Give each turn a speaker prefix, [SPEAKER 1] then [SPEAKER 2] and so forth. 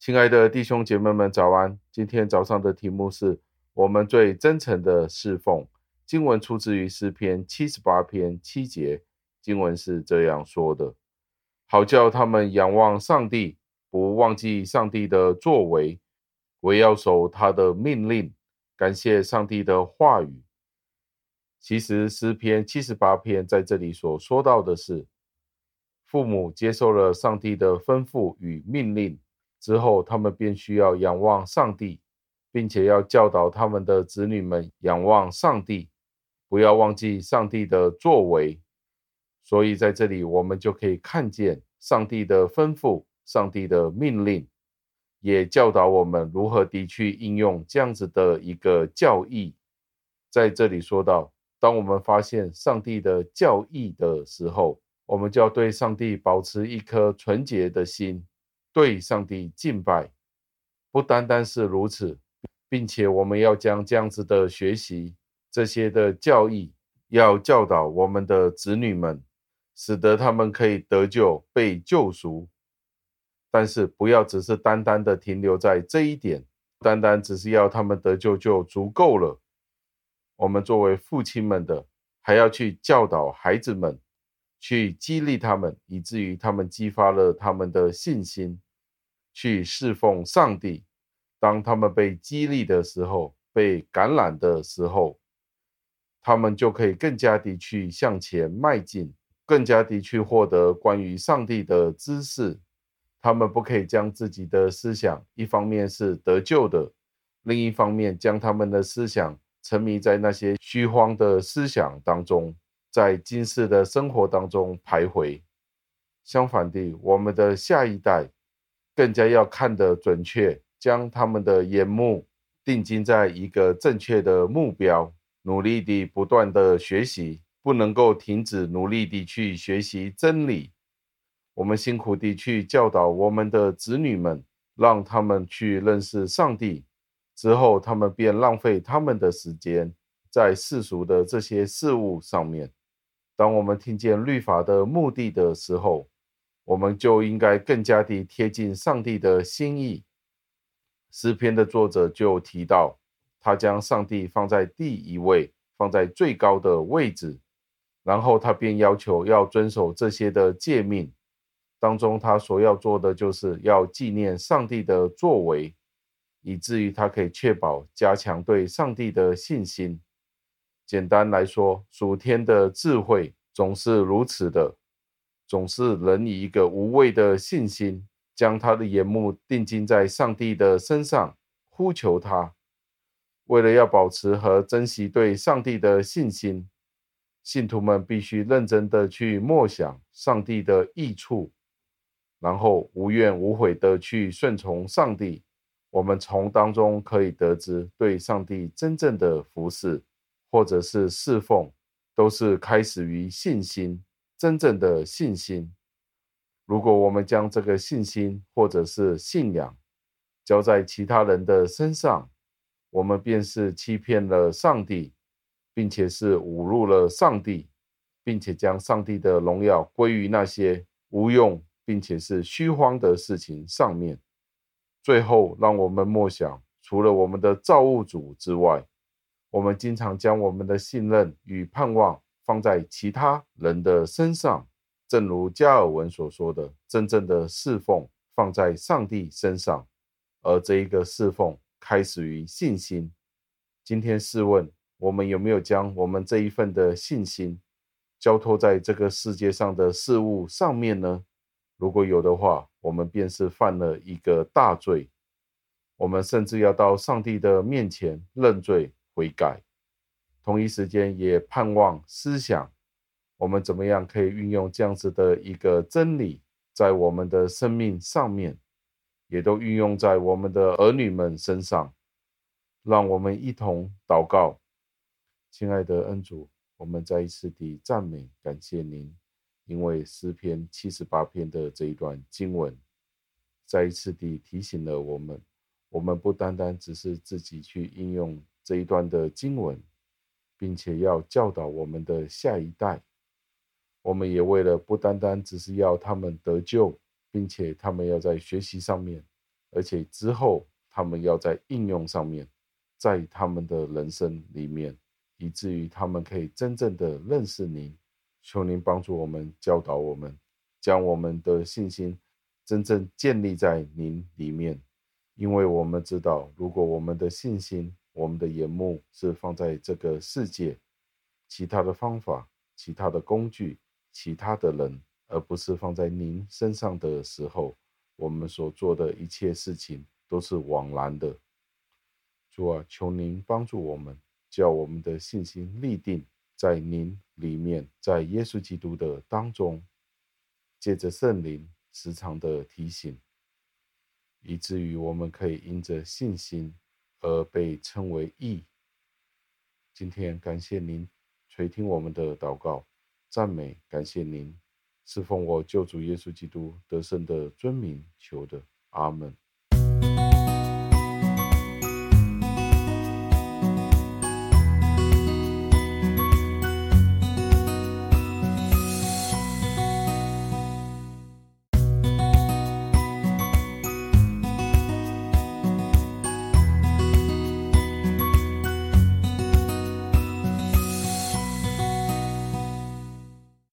[SPEAKER 1] 亲爱的弟兄姐妹们，早安！今天早上的题目是我们最真诚的侍奉。经文出自于诗篇七十八篇七节，经文是这样说的：“好叫他们仰望上帝，不忘记上帝的作为，我要守他的命令，感谢上帝的话语。”其实诗篇七十八篇在这里所说到的是，父母接受了上帝的吩咐与命令。之后，他们便需要仰望上帝，并且要教导他们的子女们仰望上帝，不要忘记上帝的作为。所以，在这里我们就可以看见上帝的吩咐、上帝的命令，也教导我们如何地去应用这样子的一个教义。在这里说到，当我们发现上帝的教义的时候，我们就要对上帝保持一颗纯洁的心。对上帝敬拜，不单单是如此，并且我们要将这样子的学习，这些的教义，要教导我们的子女们，使得他们可以得救、被救赎。但是不要只是单单的停留在这一点，单单只是要他们得救就足够了。我们作为父亲们的，还要去教导孩子们。去激励他们，以至于他们激发了他们的信心，去侍奉上帝。当他们被激励的时候，被感染的时候，他们就可以更加的去向前迈进，更加的去获得关于上帝的知识。他们不可以将自己的思想，一方面是得救的，另一方面将他们的思想沉迷在那些虚荒的思想当中。在今世的生活当中徘徊。相反地，我们的下一代更加要看得准确，将他们的眼目定睛在一个正确的目标，努力地不断地学习，不能够停止努力地去学习真理。我们辛苦地去教导我们的子女们，让他们去认识上帝，之后他们便浪费他们的时间在世俗的这些事物上面。当我们听见律法的目的的时候，我们就应该更加地贴近上帝的心意。诗篇的作者就提到，他将上帝放在第一位，放在最高的位置，然后他便要求要遵守这些的诫命。当中，他所要做的就是要纪念上帝的作为，以至于他可以确保加强对上帝的信心。简单来说，属天的智慧总是如此的，总是能以一个无畏的信心，将他的眼目定睛在上帝的身上，呼求他。为了要保持和珍惜对上帝的信心，信徒们必须认真的去默想上帝的益处，然后无怨无悔的去顺从上帝。我们从当中可以得知对上帝真正的服侍。或者是侍奉，都是开始于信心，真正的信心。如果我们将这个信心或者是信仰交在其他人的身上，我们便是欺骗了上帝，并且是侮辱了上帝，并且将上帝的荣耀归于那些无用并且是虚荒的事情上面。最后，让我们默想，除了我们的造物主之外。我们经常将我们的信任与盼望放在其他人的身上，正如加尔文所说的：“真正的侍奉放在上帝身上，而这一个侍奉开始于信心。”今天试问，我们有没有将我们这一份的信心交托在这个世界上的事物上面呢？如果有的话，我们便是犯了一个大罪。我们甚至要到上帝的面前认罪。悔改，同一时间也盼望思想，我们怎么样可以运用这样子的一个真理，在我们的生命上面，也都运用在我们的儿女们身上。让我们一同祷告，亲爱的恩主，我们再一次地赞美感谢您，因为诗篇七十八篇的这一段经文，再一次地提醒了我们，我们不单单只是自己去应用。这一段的经文，并且要教导我们的下一代。我们也为了不单单只是要他们得救，并且他们要在学习上面而且之后他们要在应用上面，在他们的人生里面，以至于他们可以真正的认识您。求您帮助我们，教导我们，将我们的信心真正建立在您里面。因为我们知道，如果我们的信心、我们的眼目是放在这个世界、其他的方法、其他的工具、其他的人，而不是放在您身上的时候，我们所做的一切事情都是枉然的。主啊，求您帮助我们，叫我们的信心立定在您里面，在耶稣基督的当中，借着圣灵时常的提醒，以至于我们可以因着信心而被称为义。今天感谢您垂听我们的祷告，赞美感谢您，是奉我救主耶稣基督得胜的尊名求的，阿门。